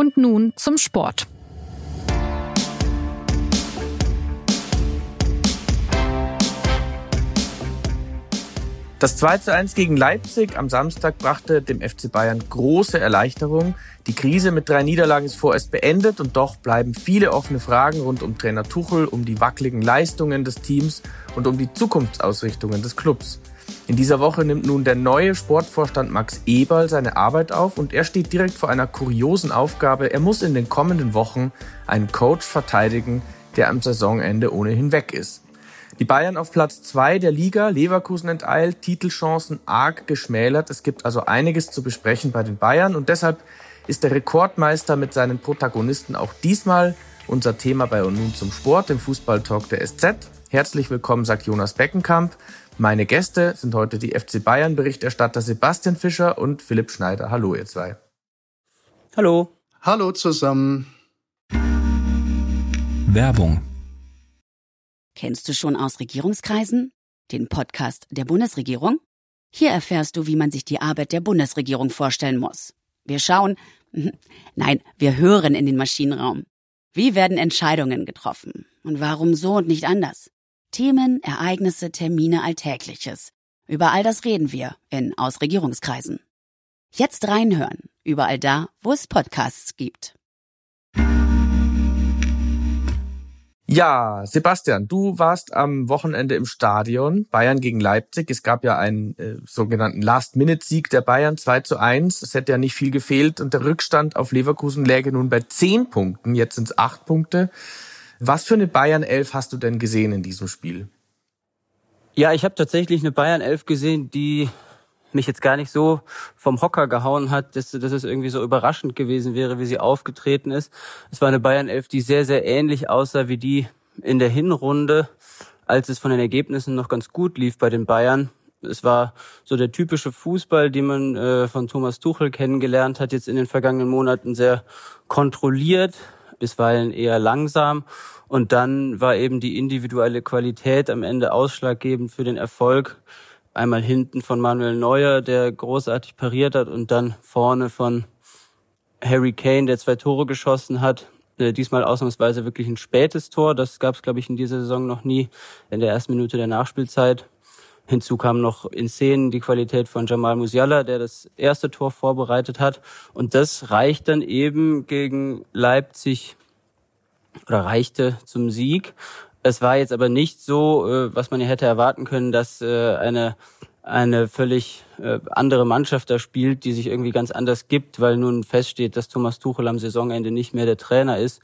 Und nun zum Sport. Das 2 zu 1 gegen Leipzig am Samstag brachte dem FC Bayern große Erleichterung. Die Krise mit drei Niederlagen ist vorerst beendet und doch bleiben viele offene Fragen rund um Trainer Tuchel, um die wackeligen Leistungen des Teams und um die Zukunftsausrichtungen des Clubs. In dieser Woche nimmt nun der neue Sportvorstand Max Eberl seine Arbeit auf und er steht direkt vor einer kuriosen Aufgabe. Er muss in den kommenden Wochen einen Coach verteidigen, der am Saisonende ohnehin weg ist. Die Bayern auf Platz zwei der Liga, Leverkusen enteilt, Titelchancen arg geschmälert. Es gibt also einiges zu besprechen bei den Bayern und deshalb ist der Rekordmeister mit seinen Protagonisten auch diesmal unser Thema bei und nun zum Sport, dem Fußballtalk der SZ. Herzlich willkommen, sagt Jonas Beckenkamp. Meine Gäste sind heute die FC Bayern Berichterstatter Sebastian Fischer und Philipp Schneider. Hallo, ihr zwei. Hallo. Hallo zusammen. Werbung Kennst du schon aus Regierungskreisen? Den Podcast der Bundesregierung? Hier erfährst du, wie man sich die Arbeit der Bundesregierung vorstellen muss. Wir schauen, nein, wir hören in den Maschinenraum. Wie werden Entscheidungen getroffen? Und warum so und nicht anders? Themen, Ereignisse, Termine, Alltägliches. Über all das reden wir in Aus Regierungskreisen. Jetzt reinhören, überall da, wo es Podcasts gibt. Ja, Sebastian, du warst am Wochenende im Stadion, Bayern gegen Leipzig. Es gab ja einen äh, sogenannten Last-Minute-Sieg der Bayern, 2 zu 1. Es hätte ja nicht viel gefehlt und der Rückstand auf Leverkusen läge nun bei 10 Punkten. Jetzt sind es 8 Punkte. Was für eine Bayern 11 hast du denn gesehen in diesem Spiel? Ja, ich habe tatsächlich eine Bayern 11 gesehen, die mich jetzt gar nicht so vom Hocker gehauen hat, dass, dass es irgendwie so überraschend gewesen wäre, wie sie aufgetreten ist. Es war eine Bayern 11, die sehr, sehr ähnlich aussah wie die in der Hinrunde, als es von den Ergebnissen noch ganz gut lief bei den Bayern. Es war so der typische Fußball, den man äh, von Thomas Tuchel kennengelernt hat, jetzt in den vergangenen Monaten sehr kontrolliert, bisweilen eher langsam. Und dann war eben die individuelle Qualität am Ende ausschlaggebend für den Erfolg einmal hinten von Manuel Neuer, der großartig pariert hat, und dann vorne von Harry Kane, der zwei Tore geschossen hat. Äh, diesmal ausnahmsweise wirklich ein spätes Tor. Das gab es, glaube ich, in dieser Saison noch nie in der ersten Minute der Nachspielzeit. Hinzu kam noch in Szenen die Qualität von Jamal Musiala, der das erste Tor vorbereitet hat. Und das reicht dann eben gegen Leipzig oder reichte zum Sieg. Es war jetzt aber nicht so, äh, was man ja hätte erwarten können, dass äh, eine eine völlig äh, andere Mannschaft da spielt, die sich irgendwie ganz anders gibt, weil nun feststeht, dass Thomas Tuchel am Saisonende nicht mehr der Trainer ist.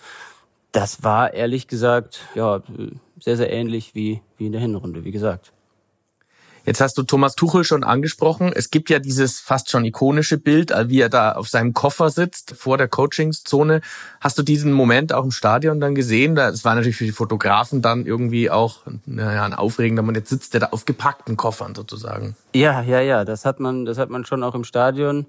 Das war ehrlich gesagt ja sehr sehr ähnlich wie wie in der Hinrunde, wie gesagt. Jetzt hast du Thomas Tuchel schon angesprochen. Es gibt ja dieses fast schon ikonische Bild, wie er da auf seinem Koffer sitzt vor der Coachingzone. Hast du diesen Moment auch im Stadion dann gesehen? Das war natürlich für die Fotografen dann irgendwie auch naja, ein aufregender Moment. Jetzt sitzt er da auf gepackten Koffern sozusagen. Ja, ja, ja. Das hat man, das hat man schon auch im Stadion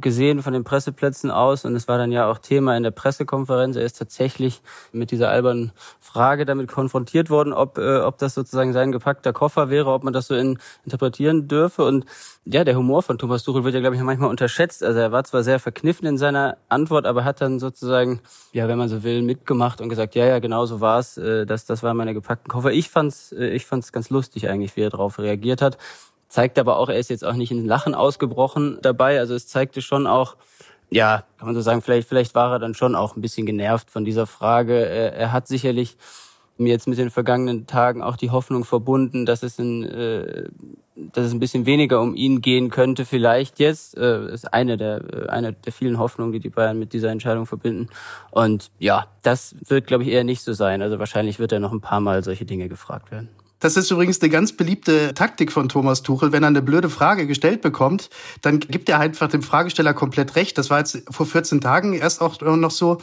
gesehen von den Presseplätzen aus und es war dann ja auch Thema in der Pressekonferenz. Er ist tatsächlich mit dieser albernen Frage damit konfrontiert worden, ob, äh, ob das sozusagen sein gepackter Koffer wäre, ob man das so in, interpretieren dürfe. Und ja, der Humor von Thomas Tuchel wird ja, glaube ich, manchmal unterschätzt. Also er war zwar sehr verkniffen in seiner Antwort, aber hat dann sozusagen, ja, wenn man so will, mitgemacht und gesagt, ja, ja, genau so war's. Äh, das, das waren meine gepackten Koffer. Ich fand's, äh, ich fand's ganz lustig eigentlich, wie er darauf reagiert hat zeigt aber auch, er ist jetzt auch nicht in Lachen ausgebrochen dabei. Also es zeigte schon auch, ja, kann man so sagen, vielleicht, vielleicht war er dann schon auch ein bisschen genervt von dieser Frage. Er, hat sicherlich mir jetzt mit den vergangenen Tagen auch die Hoffnung verbunden, dass es ein, äh, dass es ein bisschen weniger um ihn gehen könnte, vielleicht jetzt. Äh, ist eine der, äh, eine der vielen Hoffnungen, die die Bayern mit dieser Entscheidung verbinden. Und ja, das wird, glaube ich, eher nicht so sein. Also wahrscheinlich wird er noch ein paar Mal solche Dinge gefragt werden. Das ist übrigens eine ganz beliebte Taktik von Thomas Tuchel. Wenn er eine blöde Frage gestellt bekommt, dann gibt er einfach dem Fragesteller komplett recht. Das war jetzt vor 14 Tagen erst auch noch so.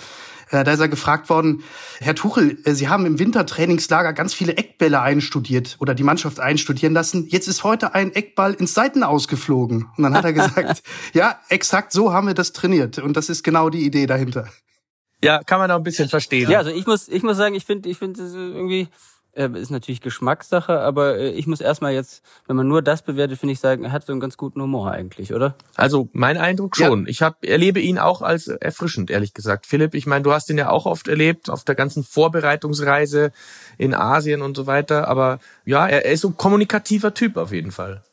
Äh, da ist er gefragt worden, Herr Tuchel, äh, Sie haben im Wintertrainingslager ganz viele Eckbälle einstudiert oder die Mannschaft einstudieren lassen. Jetzt ist heute ein Eckball ins Seiten ausgeflogen. Und dann hat er gesagt, ja, exakt so haben wir das trainiert. Und das ist genau die Idee dahinter. Ja, kann man auch ein bisschen verstehen. Ja, also ich muss, ich muss sagen, ich finde, ich finde irgendwie, ist natürlich Geschmackssache, aber äh, ich muss erstmal jetzt, wenn man nur das bewertet, finde ich sagen, er hat so einen ganz guten Humor eigentlich, oder? Also mein Eindruck schon. Ja. Ich hab, erlebe ihn auch als erfrischend, ehrlich gesagt. Philipp, ich meine, du hast ihn ja auch oft erlebt auf der ganzen Vorbereitungsreise in Asien und so weiter. Aber ja, er, er ist so ein kommunikativer Typ auf jeden Fall.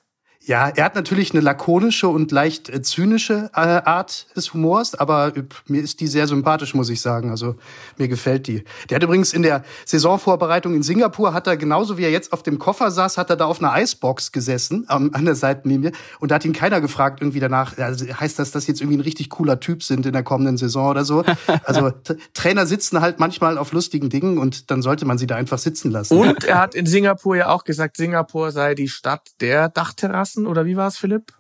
Ja, er hat natürlich eine lakonische und leicht äh, zynische äh, Art des Humors, aber äh, mir ist die sehr sympathisch, muss ich sagen. Also mir gefällt die. Der hat übrigens in der Saisonvorbereitung in Singapur, hat er genauso wie er jetzt auf dem Koffer saß, hat er da auf einer Eisbox gesessen an der Seitenlinie und da hat ihn keiner gefragt irgendwie danach, also heißt das, dass jetzt irgendwie ein richtig cooler Typ sind in der kommenden Saison oder so. Also Trainer sitzen halt manchmal auf lustigen Dingen und dann sollte man sie da einfach sitzen lassen. Und er hat in Singapur ja auch gesagt, Singapur sei die Stadt der Dachterrassen lassen oder wie war es, Philipp?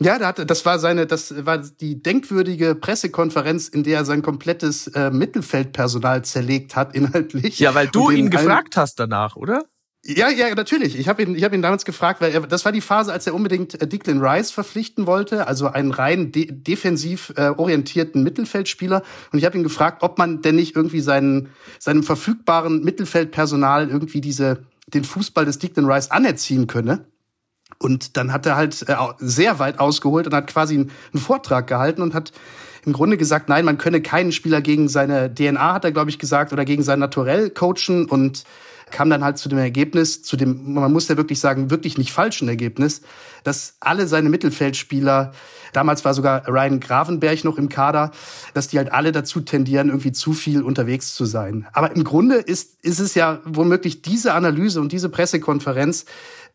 Ja, das war seine, das war die denkwürdige Pressekonferenz, in der er sein komplettes äh, Mittelfeldpersonal zerlegt hat inhaltlich. Ja, weil du ihn gefragt hast danach, oder? Ja, ja, natürlich. Ich habe ihn, ich habe ihn damals gefragt, weil er, das war die Phase, als er unbedingt äh, Declan Rice verpflichten wollte, also einen rein de defensiv äh, orientierten Mittelfeldspieler. Und ich habe ihn gefragt, ob man denn nicht irgendwie seinen, seinem verfügbaren Mittelfeldpersonal irgendwie diese den Fußball des Declan Rice anerziehen könne. Und dann hat er halt äh, sehr weit ausgeholt und hat quasi einen, Vortrag gehalten und hat im Grunde gesagt, nein, man könne keinen Spieler gegen seine DNA, hat er, glaube ich, gesagt, oder gegen sein Naturell coachen und kam dann halt zu dem Ergebnis, zu dem, man muss ja wirklich sagen, wirklich nicht falschen Ergebnis, dass alle seine Mittelfeldspieler, damals war sogar Ryan Gravenberg noch im Kader, dass die halt alle dazu tendieren, irgendwie zu viel unterwegs zu sein. Aber im Grunde ist, ist es ja womöglich diese Analyse und diese Pressekonferenz,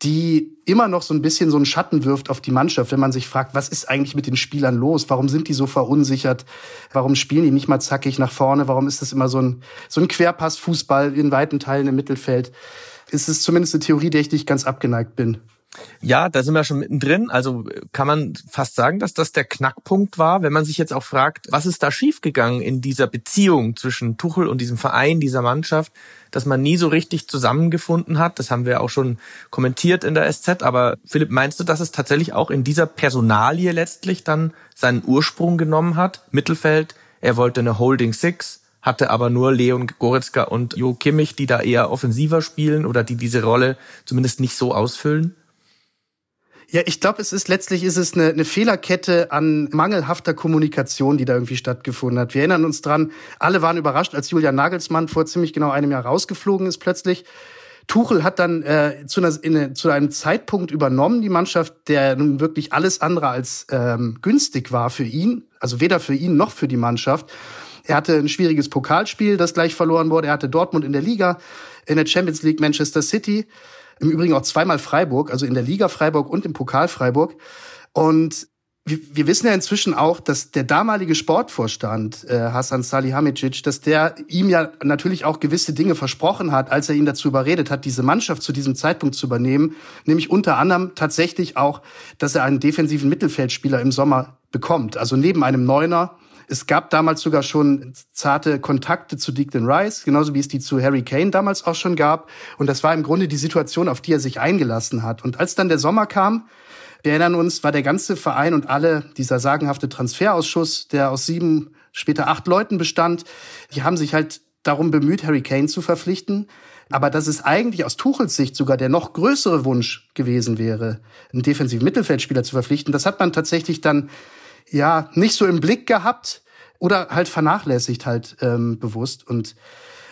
die immer noch so ein bisschen so einen Schatten wirft auf die Mannschaft, wenn man sich fragt, was ist eigentlich mit den Spielern los? Warum sind die so verunsichert? Warum spielen die nicht mal zackig nach vorne? Warum ist das immer so ein, so ein Querpassfußball in weiten Teilen im Mittelfeld? Es ist zumindest eine Theorie, der ich nicht ganz abgeneigt bin. Ja, da sind wir schon mittendrin. Also kann man fast sagen, dass das der Knackpunkt war, wenn man sich jetzt auch fragt, was ist da schiefgegangen in dieser Beziehung zwischen Tuchel und diesem Verein, dieser Mannschaft, dass man nie so richtig zusammengefunden hat. Das haben wir auch schon kommentiert in der SZ. Aber Philipp, meinst du, dass es tatsächlich auch in dieser Personalie letztlich dann seinen Ursprung genommen hat? Mittelfeld, er wollte eine Holding Six, hatte aber nur Leon Goretzka und Jo Kimmich, die da eher offensiver spielen oder die diese Rolle zumindest nicht so ausfüllen? Ja, ich glaube, es ist letztlich ist es eine, eine Fehlerkette an mangelhafter Kommunikation, die da irgendwie stattgefunden hat. Wir erinnern uns dran, alle waren überrascht, als Julian Nagelsmann vor ziemlich genau einem Jahr rausgeflogen ist plötzlich. Tuchel hat dann äh, zu, einer, in, zu einem Zeitpunkt übernommen, die Mannschaft, der nun wirklich alles andere als ähm, günstig war für ihn, also weder für ihn noch für die Mannschaft. Er hatte ein schwieriges Pokalspiel, das gleich verloren wurde. Er hatte Dortmund in der Liga, in der Champions League Manchester City. Im Übrigen auch zweimal Freiburg, also in der Liga Freiburg und im Pokal Freiburg. Und wir, wir wissen ja inzwischen auch, dass der damalige Sportvorstand äh, Hasan Salihamidzic, dass der ihm ja natürlich auch gewisse Dinge versprochen hat, als er ihn dazu überredet hat, diese Mannschaft zu diesem Zeitpunkt zu übernehmen, nämlich unter anderem tatsächlich auch, dass er einen defensiven Mittelfeldspieler im Sommer bekommt, also neben einem Neuner es gab damals sogar schon zarte Kontakte zu Declan Rice, genauso wie es die zu Harry Kane damals auch schon gab. Und das war im Grunde die Situation, auf die er sich eingelassen hat. Und als dann der Sommer kam, wir erinnern uns, war der ganze Verein und alle, dieser sagenhafte Transferausschuss, der aus sieben, später acht Leuten bestand, die haben sich halt darum bemüht, Harry Kane zu verpflichten. Aber dass es eigentlich aus Tuchels Sicht sogar der noch größere Wunsch gewesen wäre, einen defensiven Mittelfeldspieler zu verpflichten, das hat man tatsächlich dann ja nicht so im Blick gehabt oder halt vernachlässigt halt ähm, bewusst und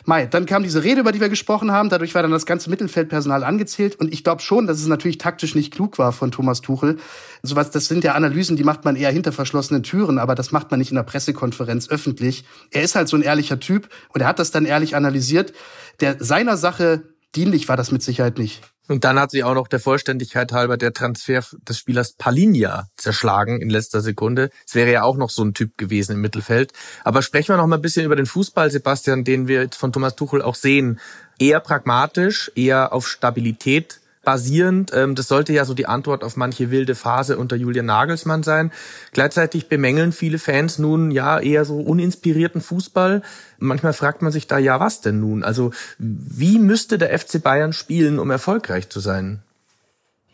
Mai, dann kam diese Rede, über die wir gesprochen haben. Dadurch war dann das ganze Mittelfeldpersonal angezählt. Und ich glaube schon, dass es natürlich taktisch nicht klug war von Thomas Tuchel. Sowas, das sind ja Analysen, die macht man eher hinter verschlossenen Türen, aber das macht man nicht in der Pressekonferenz öffentlich. Er ist halt so ein ehrlicher Typ und er hat das dann ehrlich analysiert. Der seiner Sache dienlich war das mit Sicherheit nicht. Und dann hat sich auch noch der Vollständigkeit halber der Transfer des Spielers Palinja zerschlagen in letzter Sekunde. Es wäre ja auch noch so ein Typ gewesen im Mittelfeld. Aber sprechen wir noch mal ein bisschen über den Fußball, Sebastian, den wir jetzt von Thomas Tuchel auch sehen. Eher pragmatisch, eher auf Stabilität basierend. Ähm, das sollte ja so die Antwort auf manche wilde Phase unter Julian Nagelsmann sein. Gleichzeitig bemängeln viele Fans nun ja eher so uninspirierten Fußball. Manchmal fragt man sich da, ja, was denn nun? Also wie müsste der FC Bayern spielen, um erfolgreich zu sein?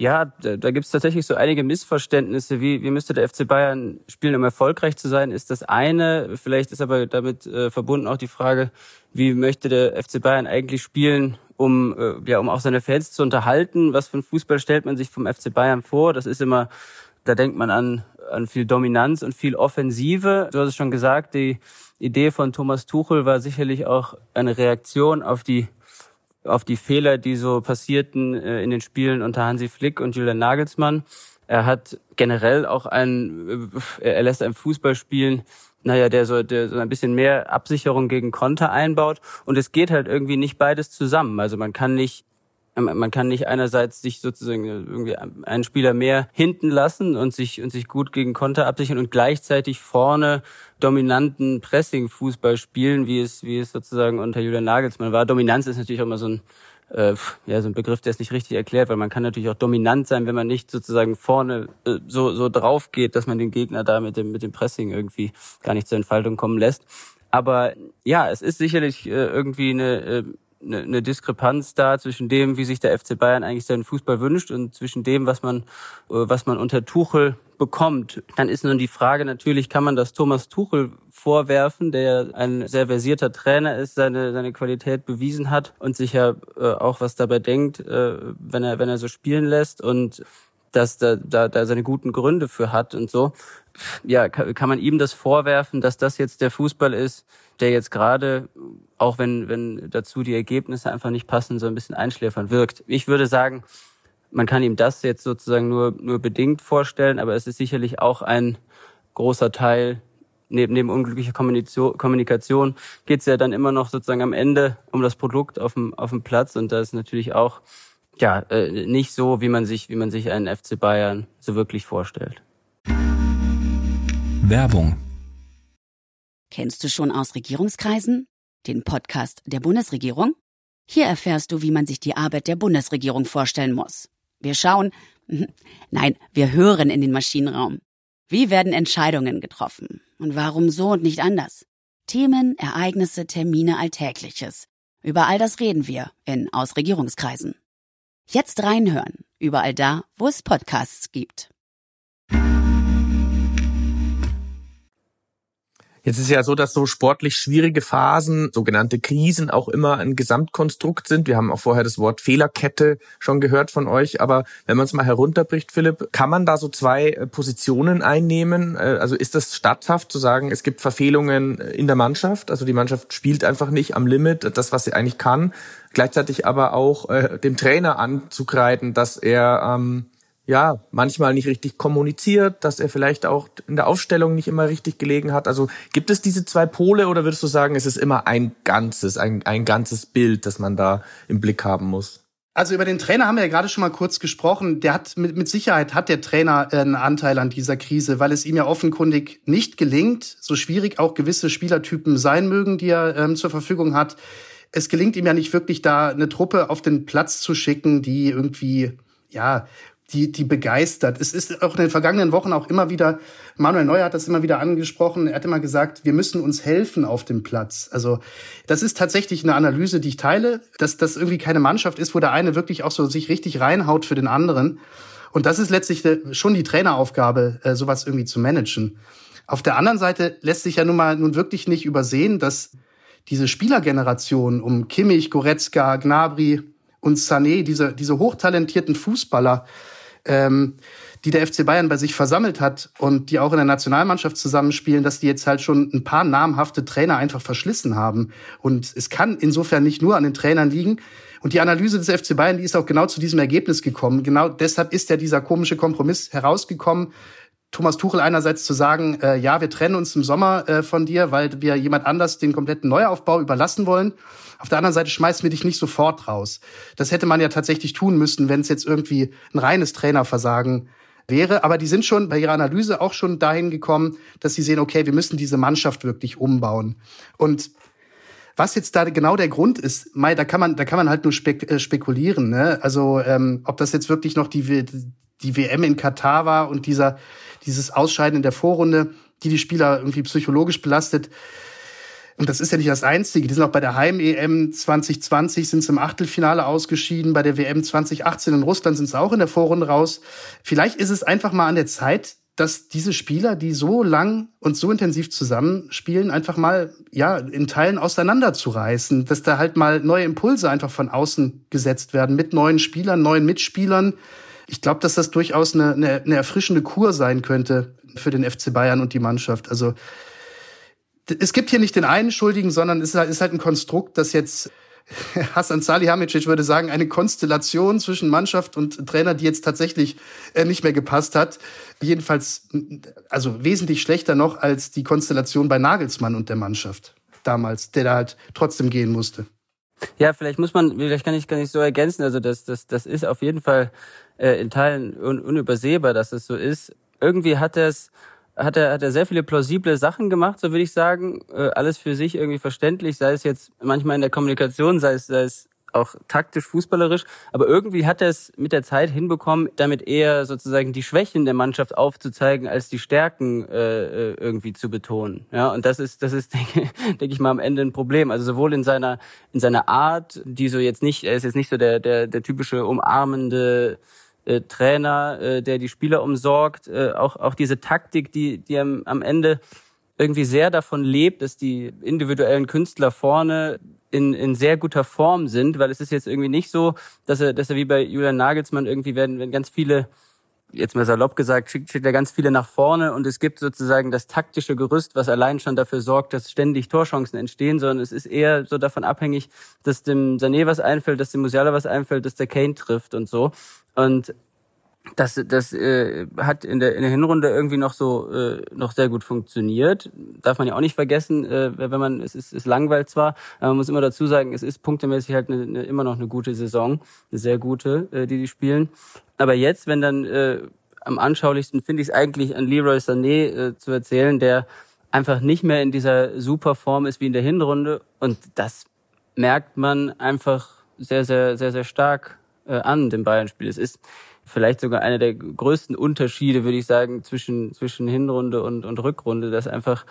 Ja, da, da gibt es tatsächlich so einige Missverständnisse. Wie, wie müsste der FC Bayern spielen, um erfolgreich zu sein, ist das eine. Vielleicht ist aber damit äh, verbunden auch die Frage, wie möchte der FC Bayern eigentlich spielen, um, äh, ja, um auch seine Fans zu unterhalten. Was für ein Fußball stellt man sich vom FC Bayern vor? Das ist immer, da denkt man an, an viel Dominanz und viel Offensive. Du hast es schon gesagt, die Idee von Thomas Tuchel war sicherlich auch eine Reaktion auf die auf die Fehler, die so passierten äh, in den Spielen unter Hansi Flick und Julian Nagelsmann. Er hat generell auch ein, äh, er lässt ein Fußball spielen, naja, der so, der so ein bisschen mehr Absicherung gegen Konter einbaut. Und es geht halt irgendwie nicht beides zusammen. Also man kann nicht man kann nicht einerseits sich sozusagen irgendwie einen Spieler mehr hinten lassen und sich und sich gut gegen Konter absichern und gleichzeitig vorne dominanten Pressing-Fußball spielen, wie es wie es sozusagen unter Julian Nagelsmann war. Dominanz ist natürlich auch immer so ein äh, ja, so ein Begriff, der ist nicht richtig erklärt, weil man kann natürlich auch dominant sein, wenn man nicht sozusagen vorne äh, so, so drauf geht, dass man den Gegner da mit dem, mit dem Pressing irgendwie gar nicht zur Entfaltung kommen lässt. Aber ja, es ist sicherlich äh, irgendwie eine, äh, eine, eine Diskrepanz da zwischen dem, wie sich der FC Bayern eigentlich seinen Fußball wünscht und zwischen dem, was man, äh, was man unter Tuchel bekommt. Dann ist nun die Frage natürlich, kann man das Thomas Tuchel vorwerfen, der ein sehr versierter Trainer ist, seine, seine Qualität bewiesen hat und sich ja äh, auch was dabei denkt, äh, wenn er, wenn er so spielen lässt und dass da, da, da seine guten Gründe für hat und so. Ja, kann, kann man ihm das vorwerfen, dass das jetzt der Fußball ist, der jetzt gerade, auch wenn, wenn dazu die Ergebnisse einfach nicht passen, so ein bisschen einschläfern wirkt. Ich würde sagen, man kann ihm das jetzt sozusagen nur, nur bedingt vorstellen, aber es ist sicherlich auch ein großer Teil, neben, neben unglücklicher Kommunikation geht es ja dann immer noch sozusagen am Ende um das Produkt auf dem, auf dem Platz und da ist natürlich auch ja äh, nicht so, wie man sich, wie man sich einen FC Bayern so wirklich vorstellt. Werbung Kennst du schon aus Regierungskreisen? Den Podcast der Bundesregierung? Hier erfährst du, wie man sich die Arbeit der Bundesregierung vorstellen muss. Wir schauen, nein, wir hören in den Maschinenraum. Wie werden Entscheidungen getroffen? Und warum so und nicht anders? Themen, Ereignisse, Termine, Alltägliches. Über all das reden wir in Aus Regierungskreisen. Jetzt reinhören, überall da, wo es Podcasts gibt. Jetzt ist ja so, dass so sportlich schwierige Phasen, sogenannte Krisen, auch immer ein Gesamtkonstrukt sind. Wir haben auch vorher das Wort Fehlerkette schon gehört von euch. Aber wenn man es mal herunterbricht, Philipp, kann man da so zwei äh, Positionen einnehmen? Äh, also ist das statthaft zu sagen, es gibt Verfehlungen in der Mannschaft? Also die Mannschaft spielt einfach nicht am Limit, das, was sie eigentlich kann. Gleichzeitig aber auch äh, dem Trainer anzukreiden, dass er ähm, ja, manchmal nicht richtig kommuniziert, dass er vielleicht auch in der Aufstellung nicht immer richtig gelegen hat. Also gibt es diese zwei Pole oder würdest du sagen, es ist immer ein ganzes, ein, ein ganzes Bild, das man da im Blick haben muss? Also über den Trainer haben wir ja gerade schon mal kurz gesprochen. Der hat mit, mit Sicherheit hat der Trainer einen Anteil an dieser Krise, weil es ihm ja offenkundig nicht gelingt, so schwierig auch gewisse Spielertypen sein mögen, die er ähm, zur Verfügung hat. Es gelingt ihm ja nicht wirklich, da eine Truppe auf den Platz zu schicken, die irgendwie ja die, die begeistert. Es ist auch in den vergangenen Wochen auch immer wieder, Manuel Neuer hat das immer wieder angesprochen, er hat immer gesagt, wir müssen uns helfen auf dem Platz. Also das ist tatsächlich eine Analyse, die ich teile, dass das irgendwie keine Mannschaft ist, wo der eine wirklich auch so sich richtig reinhaut für den anderen. Und das ist letztlich schon die Traineraufgabe, äh, sowas irgendwie zu managen. Auf der anderen Seite lässt sich ja nun mal nun wirklich nicht übersehen, dass diese Spielergeneration um Kimmich, Goretzka, Gnabry und Sané, diese, diese hochtalentierten Fußballer, ähm, die der FC Bayern bei sich versammelt hat und die auch in der Nationalmannschaft zusammenspielen, dass die jetzt halt schon ein paar namhafte Trainer einfach verschlissen haben. Und es kann insofern nicht nur an den Trainern liegen. Und die Analyse des FC Bayern, die ist auch genau zu diesem Ergebnis gekommen. Genau deshalb ist ja dieser komische Kompromiss herausgekommen. Thomas Tuchel einerseits zu sagen, äh, ja, wir trennen uns im Sommer äh, von dir, weil wir jemand anders den kompletten Neuaufbau überlassen wollen. Auf der anderen Seite schmeißen wir dich nicht sofort raus. Das hätte man ja tatsächlich tun müssen, wenn es jetzt irgendwie ein reines Trainerversagen wäre. Aber die sind schon bei ihrer Analyse auch schon dahin gekommen, dass sie sehen, okay, wir müssen diese Mannschaft wirklich umbauen. Und was jetzt da genau der Grund ist, Mai, da kann man, da kann man halt nur spek äh, spekulieren. Ne? Also ähm, ob das jetzt wirklich noch die, die WM in Katar war und dieser, dieses Ausscheiden in der Vorrunde, die die Spieler irgendwie psychologisch belastet Und das ist ja nicht das Einzige. Die sind auch bei der Heim-EM 2020 sind sie im Achtelfinale ausgeschieden. Bei der WM 2018 in Russland sind sie auch in der Vorrunde raus. Vielleicht ist es einfach mal an der Zeit, dass diese Spieler, die so lang und so intensiv zusammenspielen, einfach mal ja in Teilen auseinanderzureißen, dass da halt mal neue Impulse einfach von außen gesetzt werden mit neuen Spielern, neuen Mitspielern. Ich glaube, dass das durchaus eine, eine, eine erfrischende Kur sein könnte für den FC Bayern und die Mannschaft. Also es gibt hier nicht den einen Schuldigen, sondern es ist halt ein Konstrukt, das jetzt Hassan Salihamidzic würde sagen, eine Konstellation zwischen Mannschaft und Trainer, die jetzt tatsächlich äh, nicht mehr gepasst hat. Jedenfalls, also wesentlich schlechter noch als die Konstellation bei Nagelsmann und der Mannschaft damals, der da halt trotzdem gehen musste. Ja, vielleicht muss man, vielleicht kann ich gar nicht so ergänzen. Also das, das, das ist auf jeden Fall äh, in Teilen un, unübersehbar, dass es so ist. Irgendwie hat es hat er, hat er sehr viele plausible Sachen gemacht, so würde ich sagen. Äh, alles für sich irgendwie verständlich, sei es jetzt manchmal in der Kommunikation, sei es, sei es auch taktisch, fußballerisch. Aber irgendwie hat er es mit der Zeit hinbekommen, damit eher sozusagen die Schwächen der Mannschaft aufzuzeigen, als die Stärken äh, äh irgendwie zu betonen. Ja, und das ist, das ist, denke, denke ich mal, am Ende ein Problem. Also sowohl in seiner, in seiner Art, die so jetzt nicht, er ist jetzt nicht so der, der, der typische umarmende äh, Trainer, äh, der die Spieler umsorgt, äh, auch, auch diese Taktik, die, die am, am Ende irgendwie sehr davon lebt, dass die individuellen Künstler vorne in, in sehr guter Form sind, weil es ist jetzt irgendwie nicht so, dass er, dass er wie bei Julian Nagelsmann irgendwie werden, wenn ganz viele jetzt mal salopp gesagt, schickt, schickt er ganz viele nach vorne und es gibt sozusagen das taktische Gerüst, was allein schon dafür sorgt, dass ständig Torchancen entstehen, sondern es ist eher so davon abhängig, dass dem Sané was einfällt, dass dem Musiala was einfällt, dass der Kane trifft und so. Und das, das äh, hat in der, in der Hinrunde irgendwie noch so äh, noch sehr gut funktioniert. Darf man ja auch nicht vergessen, äh, wenn man es ist, es langweilt zwar, aber man muss immer dazu sagen, es ist punktemäßig halt eine, eine, immer noch eine gute Saison, eine sehr gute, äh, die die spielen. Aber jetzt, wenn dann äh, am anschaulichsten finde ich es eigentlich an Leroy Sané äh, zu erzählen, der einfach nicht mehr in dieser super Form ist wie in der Hinrunde und das merkt man einfach sehr sehr sehr sehr stark an dem Bayern-Spiel. Es ist vielleicht sogar einer der größten Unterschiede, würde ich sagen, zwischen zwischen Hinrunde und und Rückrunde, dass einfach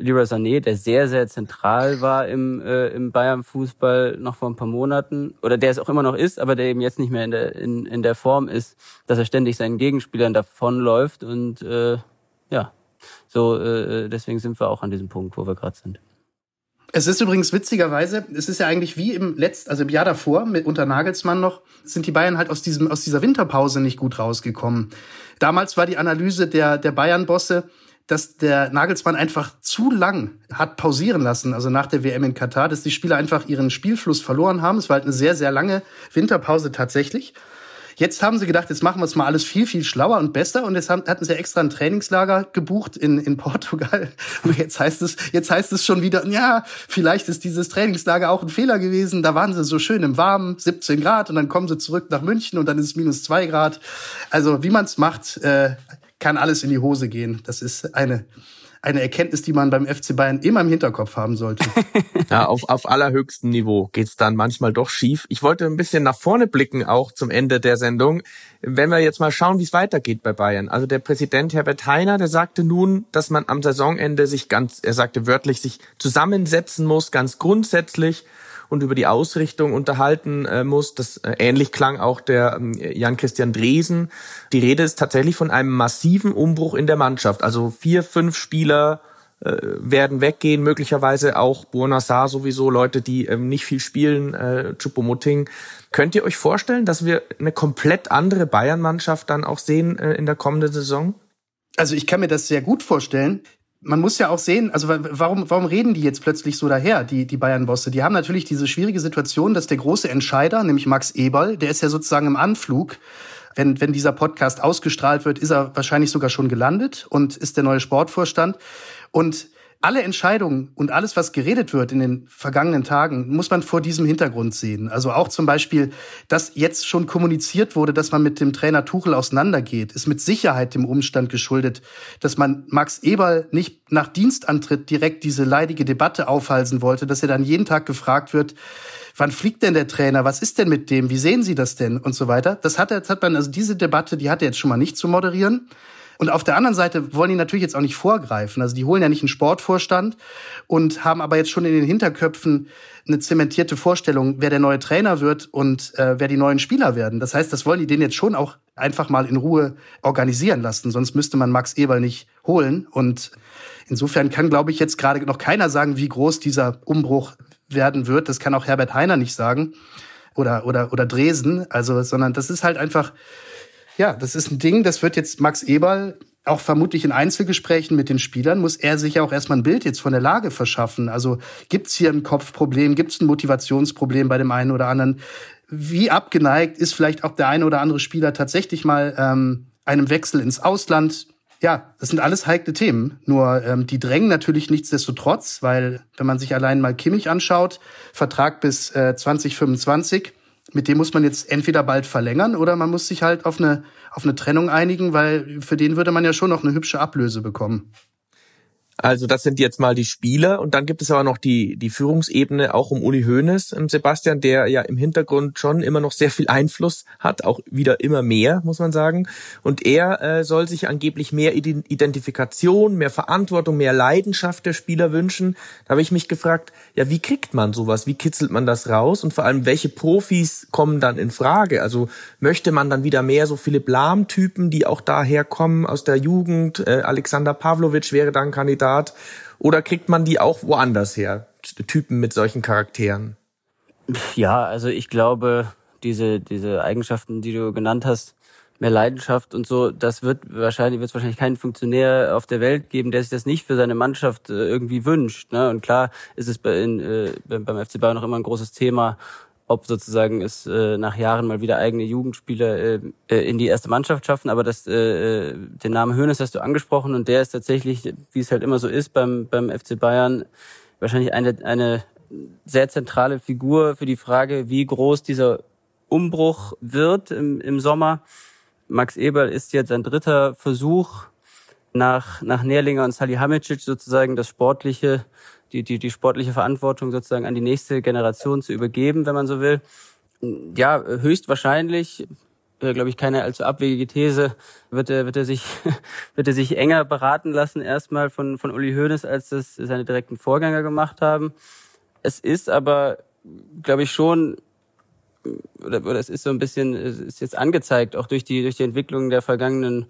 Leroy Sané, der sehr, sehr zentral war im, äh, im Bayern-Fußball noch vor ein paar Monaten, oder der es auch immer noch ist, aber der eben jetzt nicht mehr in der, in, in der Form ist, dass er ständig seinen Gegenspielern davonläuft. Und äh, ja, so äh, deswegen sind wir auch an diesem Punkt, wo wir gerade sind. Es ist übrigens witzigerweise, es ist ja eigentlich wie im letzten, also im Jahr davor, mit unter Nagelsmann noch, sind die Bayern halt aus diesem, aus dieser Winterpause nicht gut rausgekommen. Damals war die Analyse der, der Bayern-Bosse, dass der Nagelsmann einfach zu lang hat pausieren lassen, also nach der WM in Katar, dass die Spieler einfach ihren Spielfluss verloren haben. Es war halt eine sehr, sehr lange Winterpause tatsächlich. Jetzt haben sie gedacht, jetzt machen wir es mal alles viel, viel schlauer und besser. Und jetzt haben, hatten sie extra ein Trainingslager gebucht in, in Portugal. Und jetzt heißt es, jetzt heißt es schon wieder, ja, vielleicht ist dieses Trainingslager auch ein Fehler gewesen. Da waren sie so schön im Warmen, 17 Grad, und dann kommen sie zurück nach München und dann ist es minus zwei Grad. Also wie man es macht, äh, kann alles in die Hose gehen. Das ist eine, eine Erkenntnis, die man beim FC Bayern immer im Hinterkopf haben sollte. Ja, auf, auf allerhöchstem Niveau geht's dann manchmal doch schief. Ich wollte ein bisschen nach vorne blicken, auch zum Ende der Sendung. Wenn wir jetzt mal schauen, wie es weitergeht bei Bayern. Also der Präsident Herbert Heiner, der sagte nun, dass man am Saisonende sich ganz, er sagte wörtlich, sich zusammensetzen muss, ganz grundsätzlich und über die Ausrichtung unterhalten äh, muss. Das äh, ähnlich klang auch der äh, Jan-Christian Dresen. Die Rede ist tatsächlich von einem massiven Umbruch in der Mannschaft. Also vier, fünf Spieler äh, werden weggehen, möglicherweise auch Buonassar sowieso, Leute, die ähm, nicht viel spielen, äh, Chupomoting. Könnt ihr euch vorstellen, dass wir eine komplett andere Bayern-Mannschaft dann auch sehen äh, in der kommenden Saison? Also ich kann mir das sehr gut vorstellen man muss ja auch sehen, also warum, warum reden die jetzt plötzlich so daher, die, die Bayern-Bosse? Die haben natürlich diese schwierige Situation, dass der große Entscheider, nämlich Max Eberl, der ist ja sozusagen im Anflug. Wenn, wenn dieser Podcast ausgestrahlt wird, ist er wahrscheinlich sogar schon gelandet und ist der neue Sportvorstand. Und alle Entscheidungen und alles, was geredet wird in den vergangenen Tagen, muss man vor diesem Hintergrund sehen. Also auch zum Beispiel, dass jetzt schon kommuniziert wurde, dass man mit dem Trainer Tuchel auseinandergeht, ist mit Sicherheit dem Umstand geschuldet, dass man Max Eberl nicht nach Dienstantritt direkt diese leidige Debatte aufhalsen wollte, dass er dann jeden Tag gefragt wird, wann fliegt denn der Trainer? Was ist denn mit dem? Wie sehen Sie das denn? Und so weiter. Das hat, das hat man, also diese Debatte, die hat er jetzt schon mal nicht zu moderieren. Und auf der anderen Seite wollen die natürlich jetzt auch nicht vorgreifen. Also die holen ja nicht einen Sportvorstand und haben aber jetzt schon in den Hinterköpfen eine zementierte Vorstellung, wer der neue Trainer wird und äh, wer die neuen Spieler werden. Das heißt, das wollen die denen jetzt schon auch einfach mal in Ruhe organisieren lassen. Sonst müsste man Max Eberl nicht holen. Und insofern kann, glaube ich, jetzt gerade noch keiner sagen, wie groß dieser Umbruch werden wird. Das kann auch Herbert Heiner nicht sagen oder oder oder Dresden. Also, sondern das ist halt einfach, ja, das ist ein Ding. Das wird jetzt Max Eberl auch vermutlich in Einzelgesprächen mit den Spielern muss er sich ja auch erstmal ein Bild jetzt von der Lage verschaffen. Also gibt's hier ein Kopfproblem, gibt's ein Motivationsproblem bei dem einen oder anderen? Wie abgeneigt ist vielleicht auch der eine oder andere Spieler tatsächlich mal ähm, einem Wechsel ins Ausland? Ja, das sind alles heikle Themen. Nur ähm, die drängen natürlich nichtsdestotrotz, weil wenn man sich allein mal Kimmich anschaut, Vertrag bis äh, 2025, mit dem muss man jetzt entweder bald verlängern oder man muss sich halt auf eine, auf eine Trennung einigen, weil für den würde man ja schon noch eine hübsche Ablöse bekommen. Also das sind jetzt mal die Spieler und dann gibt es aber noch die, die Führungsebene auch um Uli Hoeneß, ähm, Sebastian, der ja im Hintergrund schon immer noch sehr viel Einfluss hat, auch wieder immer mehr, muss man sagen. Und er äh, soll sich angeblich mehr Identifikation, mehr Verantwortung, mehr Leidenschaft der Spieler wünschen. Da habe ich mich gefragt, ja, wie kriegt man sowas? Wie kitzelt man das raus? Und vor allem, welche Profis kommen dann in Frage? Also möchte man dann wieder mehr so Philipp Lahm-Typen, die auch daher kommen aus der Jugend? Äh, Alexander Pavlovic wäre dann Kandidat Kandidat? Oder kriegt man die auch woanders her? Typen mit solchen Charakteren? Ja, also ich glaube, diese, diese Eigenschaften, die du genannt hast, mehr Leidenschaft und so, das wird wahrscheinlich, wird es wahrscheinlich keinen Funktionär auf der Welt geben, der sich das nicht für seine Mannschaft äh, irgendwie wünscht. Ne? Und klar ist es bei, in, äh, beim FC Bayern noch immer ein großes Thema, ob sozusagen es äh, nach Jahren mal wieder eigene Jugendspieler äh, äh, in die erste Mannschaft schaffen. Aber das, äh, äh den Namen Hönes hast du angesprochen und der ist tatsächlich, wie es halt immer so ist beim, beim FC Bayern, wahrscheinlich eine, eine sehr zentrale Figur für die Frage, wie groß dieser Umbruch wird im, im Sommer. Max Eberl ist jetzt ein dritter Versuch nach, nach Nährlinger und Salihamidzic sozusagen das sportliche die, die, die sportliche Verantwortung sozusagen an die nächste Generation zu übergeben, wenn man so will. Ja, höchstwahrscheinlich, äh, glaube ich, keine allzu abwegige These, wird er, wird er sich, wird er sich enger beraten lassen erstmal von, von Uli Hoeneß, als das seine direkten Vorgänger gemacht haben. Es ist aber, glaube ich, schon, oder, oder es ist so ein bisschen, es ist jetzt angezeigt, auch durch die, durch die Entwicklung der vergangenen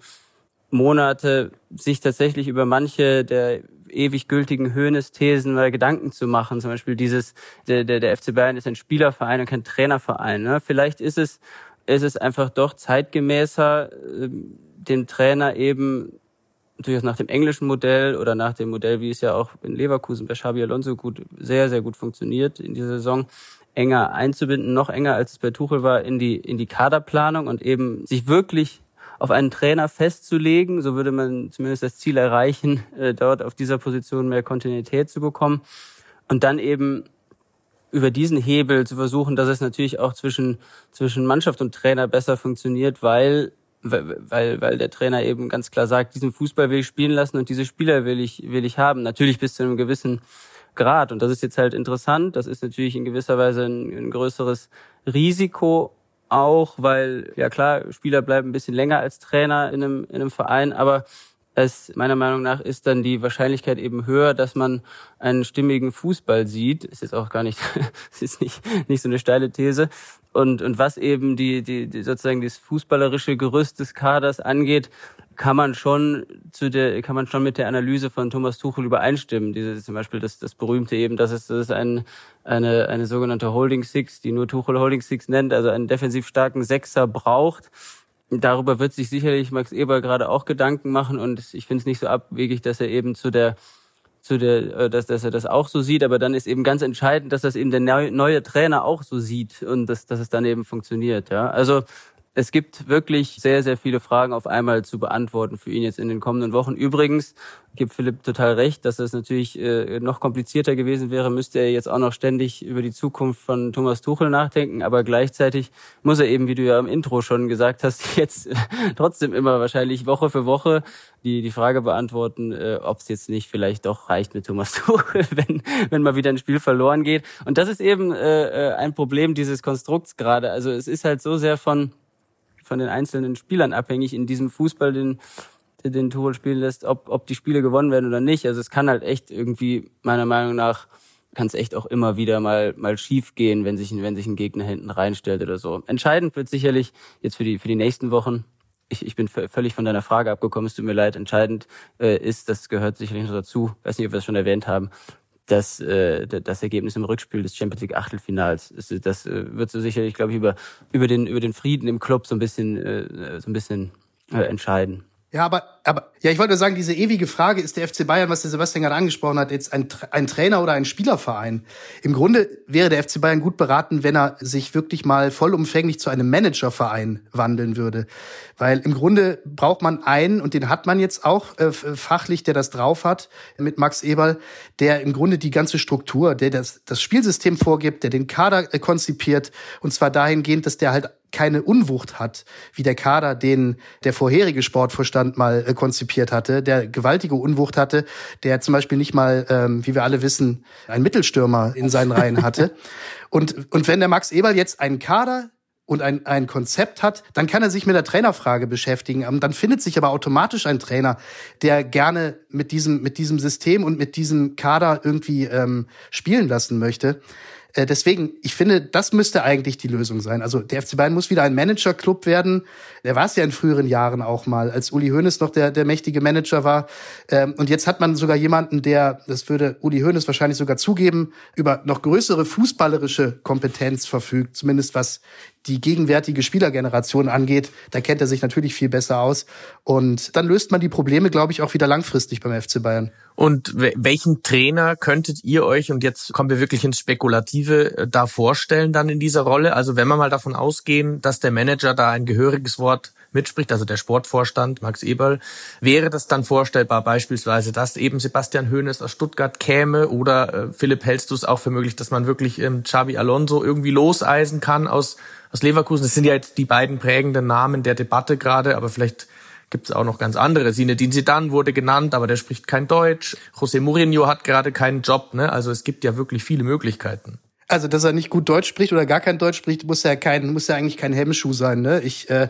Monate, sich tatsächlich über manche der ewig gültigen Höhnes-Thesen mal Gedanken zu machen. Zum Beispiel dieses, der, der, der FC Bayern ist ein Spielerverein und kein Trainerverein. Ne? Vielleicht ist es, ist es einfach doch zeitgemäßer, ähm, den Trainer eben durchaus nach dem englischen Modell oder nach dem Modell, wie es ja auch in Leverkusen bei Xabi Alonso gut, sehr, sehr gut funktioniert in dieser Saison, enger einzubinden, noch enger als es bei Tuchel war, in die, in die Kaderplanung und eben sich wirklich auf einen Trainer festzulegen. So würde man zumindest das Ziel erreichen, äh, dort auf dieser Position mehr Kontinuität zu bekommen. Und dann eben über diesen Hebel zu versuchen, dass es natürlich auch zwischen, zwischen Mannschaft und Trainer besser funktioniert, weil, weil, weil der Trainer eben ganz klar sagt, diesen Fußball will ich spielen lassen und diese Spieler will ich, will ich haben. Natürlich bis zu einem gewissen Grad. Und das ist jetzt halt interessant. Das ist natürlich in gewisser Weise ein, ein größeres Risiko auch, weil, ja klar, Spieler bleiben ein bisschen länger als Trainer in einem, in einem Verein, aber es meiner Meinung nach ist dann die Wahrscheinlichkeit eben höher, dass man einen stimmigen Fußball sieht. Ist jetzt auch gar nicht, ist nicht, nicht so eine steile These. Und, und was eben die, die, die sozusagen das fußballerische Gerüst des Kaders angeht, kann man schon zu der, kann man schon mit der Analyse von Thomas Tuchel übereinstimmen. Diese, zum Beispiel das, das berühmte eben, dass es, das ist ein, eine, eine sogenannte Holding Six, die nur Tuchel Holding Six nennt, also einen defensiv starken Sechser braucht. Darüber wird sich sicherlich Max Eber gerade auch Gedanken machen und ich finde es nicht so abwegig, dass er eben zu der zu der, äh, dass, dass er das auch so sieht, aber dann ist eben ganz entscheidend, dass das eben der neue Trainer auch so sieht und dass, dass es dann eben funktioniert. Ja, also es gibt wirklich sehr, sehr viele Fragen auf einmal zu beantworten für ihn jetzt in den kommenden Wochen. Übrigens gibt Philipp total recht, dass es natürlich äh, noch komplizierter gewesen wäre, müsste er jetzt auch noch ständig über die Zukunft von Thomas Tuchel nachdenken. Aber gleichzeitig muss er eben, wie du ja im Intro schon gesagt hast, jetzt trotzdem immer wahrscheinlich Woche für Woche die, die Frage beantworten, äh, ob es jetzt nicht vielleicht doch reicht mit Thomas Tuchel, wenn, wenn mal wieder ein Spiel verloren geht. Und das ist eben äh, äh ein Problem dieses Konstrukts gerade. Also es ist halt so sehr von von den einzelnen Spielern abhängig in diesem Fußball, den, den Tuchel spielen lässt, ob, ob die Spiele gewonnen werden oder nicht. Also es kann halt echt irgendwie, meiner Meinung nach, kann es echt auch immer wieder mal mal schief gehen, wenn sich wenn sich ein Gegner hinten reinstellt oder so. Entscheidend wird sicherlich jetzt für die für die nächsten Wochen. Ich, ich bin völlig von deiner Frage abgekommen. Es tut mir leid. Entscheidend äh, ist, das gehört sicherlich noch dazu. Weiß nicht, ob wir es schon erwähnt haben. Das, äh, das Ergebnis im Rückspiel des Champions League Achtelfinals. Das, das äh, wird so sicherlich, glaube ich, über über den über den Frieden im Club so ein bisschen äh, so ein bisschen äh, entscheiden. Ja, aber, aber, ja, ich wollte nur sagen, diese ewige Frage, ist der FC Bayern, was der Sebastian gerade angesprochen hat, jetzt ein, ein Trainer oder ein Spielerverein? Im Grunde wäre der FC Bayern gut beraten, wenn er sich wirklich mal vollumfänglich zu einem Managerverein wandeln würde. Weil im Grunde braucht man einen, und den hat man jetzt auch äh, fachlich, der das drauf hat, mit Max Eberl, der im Grunde die ganze Struktur, der das, das Spielsystem vorgibt, der den Kader äh, konzipiert, und zwar dahingehend, dass der halt keine Unwucht hat, wie der Kader, den der vorherige Sportvorstand mal äh, konzipiert hatte, der gewaltige Unwucht hatte, der zum Beispiel nicht mal, ähm, wie wir alle wissen, einen Mittelstürmer in seinen Reihen hatte. Und, und wenn der Max Eberl jetzt einen Kader und ein, ein Konzept hat, dann kann er sich mit der Trainerfrage beschäftigen. Ähm, dann findet sich aber automatisch ein Trainer, der gerne mit diesem, mit diesem System und mit diesem Kader irgendwie ähm, spielen lassen möchte. Äh, deswegen, ich finde, das müsste eigentlich die Lösung sein. Also der FC Bayern muss wieder ein Managerclub werden. Der war es ja in früheren Jahren auch mal, als Uli Hoeneß noch der, der mächtige Manager war. Ähm, und jetzt hat man sogar jemanden, der, das würde Uli Hoeneß wahrscheinlich sogar zugeben, über noch größere fußballerische Kompetenz verfügt, zumindest was die gegenwärtige Spielergeneration angeht, da kennt er sich natürlich viel besser aus. Und dann löst man die Probleme, glaube ich, auch wieder langfristig beim FC Bayern. Und welchen Trainer könntet ihr euch, und jetzt kommen wir wirklich ins Spekulative, äh, da vorstellen dann in dieser Rolle? Also wenn wir mal davon ausgehen, dass der Manager da ein gehöriges Wort mitspricht, also der Sportvorstand Max Eberl, wäre das dann vorstellbar beispielsweise, dass eben Sebastian Hoeneß aus Stuttgart käme oder äh, Philipp hältst du es auch für möglich, dass man wirklich ähm, Xabi Alonso irgendwie loseisen kann aus aus Leverkusen. Das sind ja jetzt die beiden prägenden Namen der Debatte gerade, aber vielleicht gibt es auch noch ganz andere. Zinedine Zidane wurde genannt, aber der spricht kein Deutsch. José Mourinho hat gerade keinen Job. Ne? Also es gibt ja wirklich viele Möglichkeiten. Also, dass er nicht gut Deutsch spricht oder gar kein Deutsch spricht, muss ja kein, muss ja eigentlich kein Hemmschuh sein. Ne? Ich äh,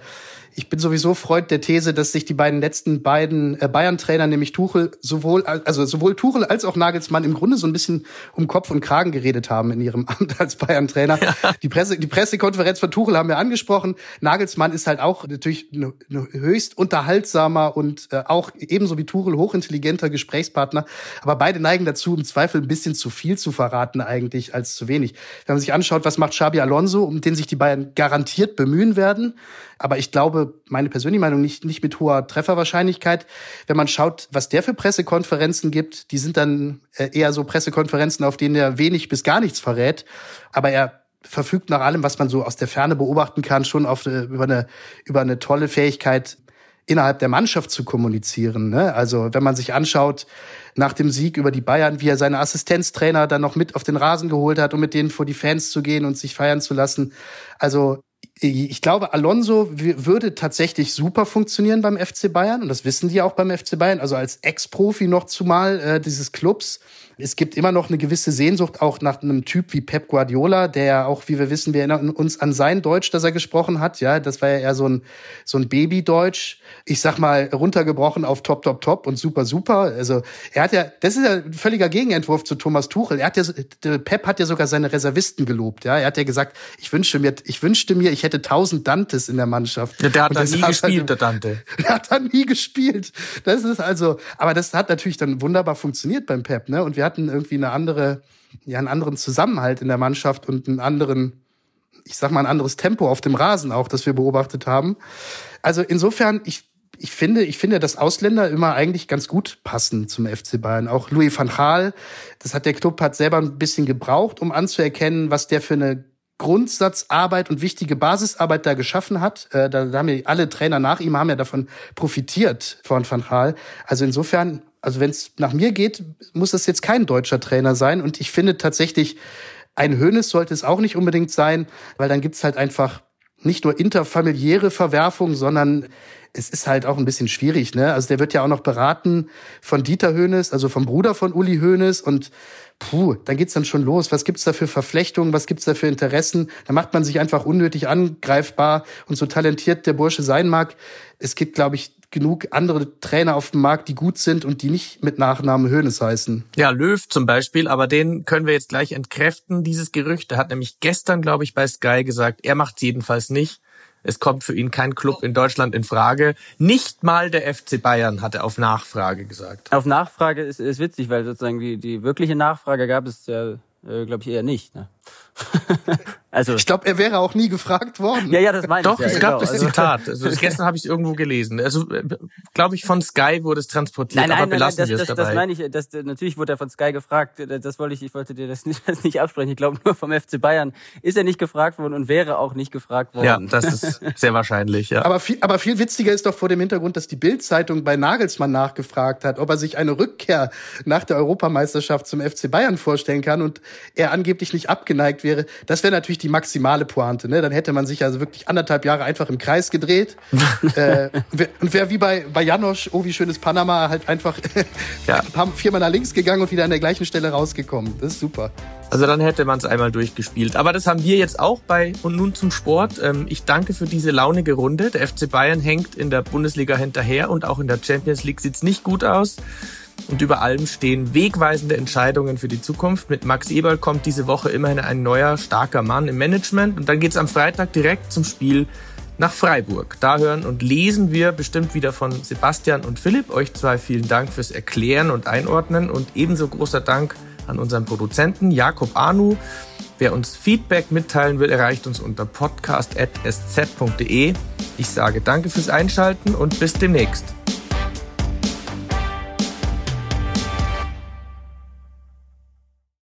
ich bin sowieso Freund der These, dass sich die beiden letzten beiden äh, Bayern-Trainer, nämlich Tuchel, sowohl, also sowohl Tuchel als auch Nagelsmann im Grunde so ein bisschen um Kopf und Kragen geredet haben in ihrem Amt als Bayern-Trainer. Ja. Die Presse, die Pressekonferenz von Tuchel haben wir angesprochen. Nagelsmann ist halt auch natürlich ein höchst unterhaltsamer und äh, auch ebenso wie Tuchel hochintelligenter Gesprächspartner. Aber beide neigen dazu, im Zweifel ein bisschen zu viel zu verraten eigentlich als zu wenig. Wenn man sich anschaut, was macht Xabi Alonso, um den sich die Bayern garantiert bemühen werden, aber ich glaube, meine persönliche Meinung, nicht, nicht mit hoher Trefferwahrscheinlichkeit. Wenn man schaut, was der für Pressekonferenzen gibt, die sind dann äh, eher so Pressekonferenzen, auf denen er wenig bis gar nichts verrät. Aber er verfügt nach allem, was man so aus der Ferne beobachten kann, schon auf eine, über eine über eine tolle Fähigkeit innerhalb der Mannschaft zu kommunizieren. Ne? Also wenn man sich anschaut nach dem Sieg über die Bayern, wie er seine Assistenztrainer dann noch mit auf den Rasen geholt hat, um mit denen vor die Fans zu gehen und sich feiern zu lassen. Also ich glaube, Alonso würde tatsächlich super funktionieren beim FC Bayern und das wissen die auch beim FC Bayern. Also als Ex-Profi noch zumal äh, dieses Clubs es gibt immer noch eine gewisse Sehnsucht auch nach einem Typ wie Pep Guardiola, der ja auch, wie wir wissen, wir erinnern uns an sein Deutsch, das er gesprochen hat. Ja, das war ja eher so ein, so ein Baby-Deutsch. Ich sag mal, runtergebrochen auf top, top, top und super, super. Also, er hat ja, das ist ja ein völliger Gegenentwurf zu Thomas Tuchel. Er hat ja, Pep hat ja sogar seine Reservisten gelobt. Ja, er hat ja gesagt, ich wünschte mir, ich wünschte mir, ich hätte tausend Dantes in der Mannschaft. Ja, der hat dann nie gespielt, der Dante. Der hat dann nie gespielt. Das ist also, aber das hat natürlich dann wunderbar funktioniert beim Pep, ne? Und wir hatten irgendwie eine andere, ja, einen anderen Zusammenhalt in der Mannschaft und einen anderen, ich sag mal, ein anderes Tempo auf dem Rasen auch, das wir beobachtet haben. Also insofern, ich, ich finde, ich finde, dass Ausländer immer eigentlich ganz gut passen zum FC Bayern. Auch Louis van Gaal, das hat der Club hat selber ein bisschen gebraucht, um anzuerkennen, was der für eine Grundsatzarbeit und wichtige Basisarbeit da geschaffen hat. Äh, da, haben ja alle Trainer nach ihm haben ja davon profitiert von Van Gaal. Also insofern also wenn es nach mir geht, muss das jetzt kein deutscher Trainer sein. Und ich finde tatsächlich, ein Hönes sollte es auch nicht unbedingt sein, weil dann gibt's halt einfach nicht nur interfamiliäre Verwerfungen, sondern es ist halt auch ein bisschen schwierig. Ne? Also der wird ja auch noch beraten von Dieter Hönes, also vom Bruder von Uli Hönes. Und puh, dann geht's dann schon los. Was gibt's da für Verflechtungen? Was gibt's da für Interessen? Da macht man sich einfach unnötig angreifbar. Und so talentiert der Bursche sein mag, es gibt, glaube ich, genug andere Trainer auf dem Markt, die gut sind und die nicht mit Nachnamen Hönes heißen. Ja, Löw zum Beispiel, aber den können wir jetzt gleich entkräften, dieses Gerücht. Er hat nämlich gestern, glaube ich, bei Sky gesagt, er macht es jedenfalls nicht. Es kommt für ihn kein Club in Deutschland in Frage. Nicht mal der FC Bayern hat er auf Nachfrage gesagt. Auf Nachfrage ist, ist witzig, weil sozusagen die, die wirkliche Nachfrage gab es ja, äh, glaube ich, eher nicht. Ne? also ich glaube, er wäre auch nie gefragt worden. Ja, ja, das meine ich. Doch, ja, es genau. gab das also, Zitat. Also gestern habe ich es irgendwo gelesen. Also äh, glaube ich von Sky wurde es transportiert, nein, nein, aber nein, belassen nein, wir das, es das, dabei. Das meine ich. Das, natürlich wurde er von Sky gefragt. Das wollte ich. Ich wollte dir das nicht, das nicht absprechen. Ich glaube nur vom FC Bayern ist er nicht gefragt worden und wäre auch nicht gefragt worden. Ja, das ist sehr wahrscheinlich. Ja. Aber viel, aber viel witziger ist doch vor dem Hintergrund, dass die Bild-Zeitung bei Nagelsmann nachgefragt hat, ob er sich eine Rückkehr nach der Europameisterschaft zum FC Bayern vorstellen kann und er angeblich nicht abgeneigt wäre. Das wäre natürlich die maximale Pointe. Ne? Dann hätte man sich also wirklich anderthalb Jahre einfach im Kreis gedreht. äh, und wäre wie bei, bei Janosch, oh wie schönes Panama, halt einfach ja. ein paar, viermal nach links gegangen und wieder an der gleichen Stelle rausgekommen. Das ist super. Also dann hätte man es einmal durchgespielt. Aber das haben wir jetzt auch bei Und nun zum Sport. Ähm, ich danke für diese launige Runde. Der FC Bayern hängt in der Bundesliga hinterher und auch in der Champions League sieht's nicht gut aus. Und über allem stehen wegweisende Entscheidungen für die Zukunft. Mit Max Eberl kommt diese Woche immerhin ein neuer, starker Mann im Management. Und dann geht's am Freitag direkt zum Spiel nach Freiburg. Da hören und lesen wir bestimmt wieder von Sebastian und Philipp. Euch zwei vielen Dank fürs Erklären und Einordnen und ebenso großer Dank an unseren Produzenten Jakob Anu. Wer uns Feedback mitteilen will, erreicht uns unter podcast.sz.de. Ich sage danke fürs Einschalten und bis demnächst.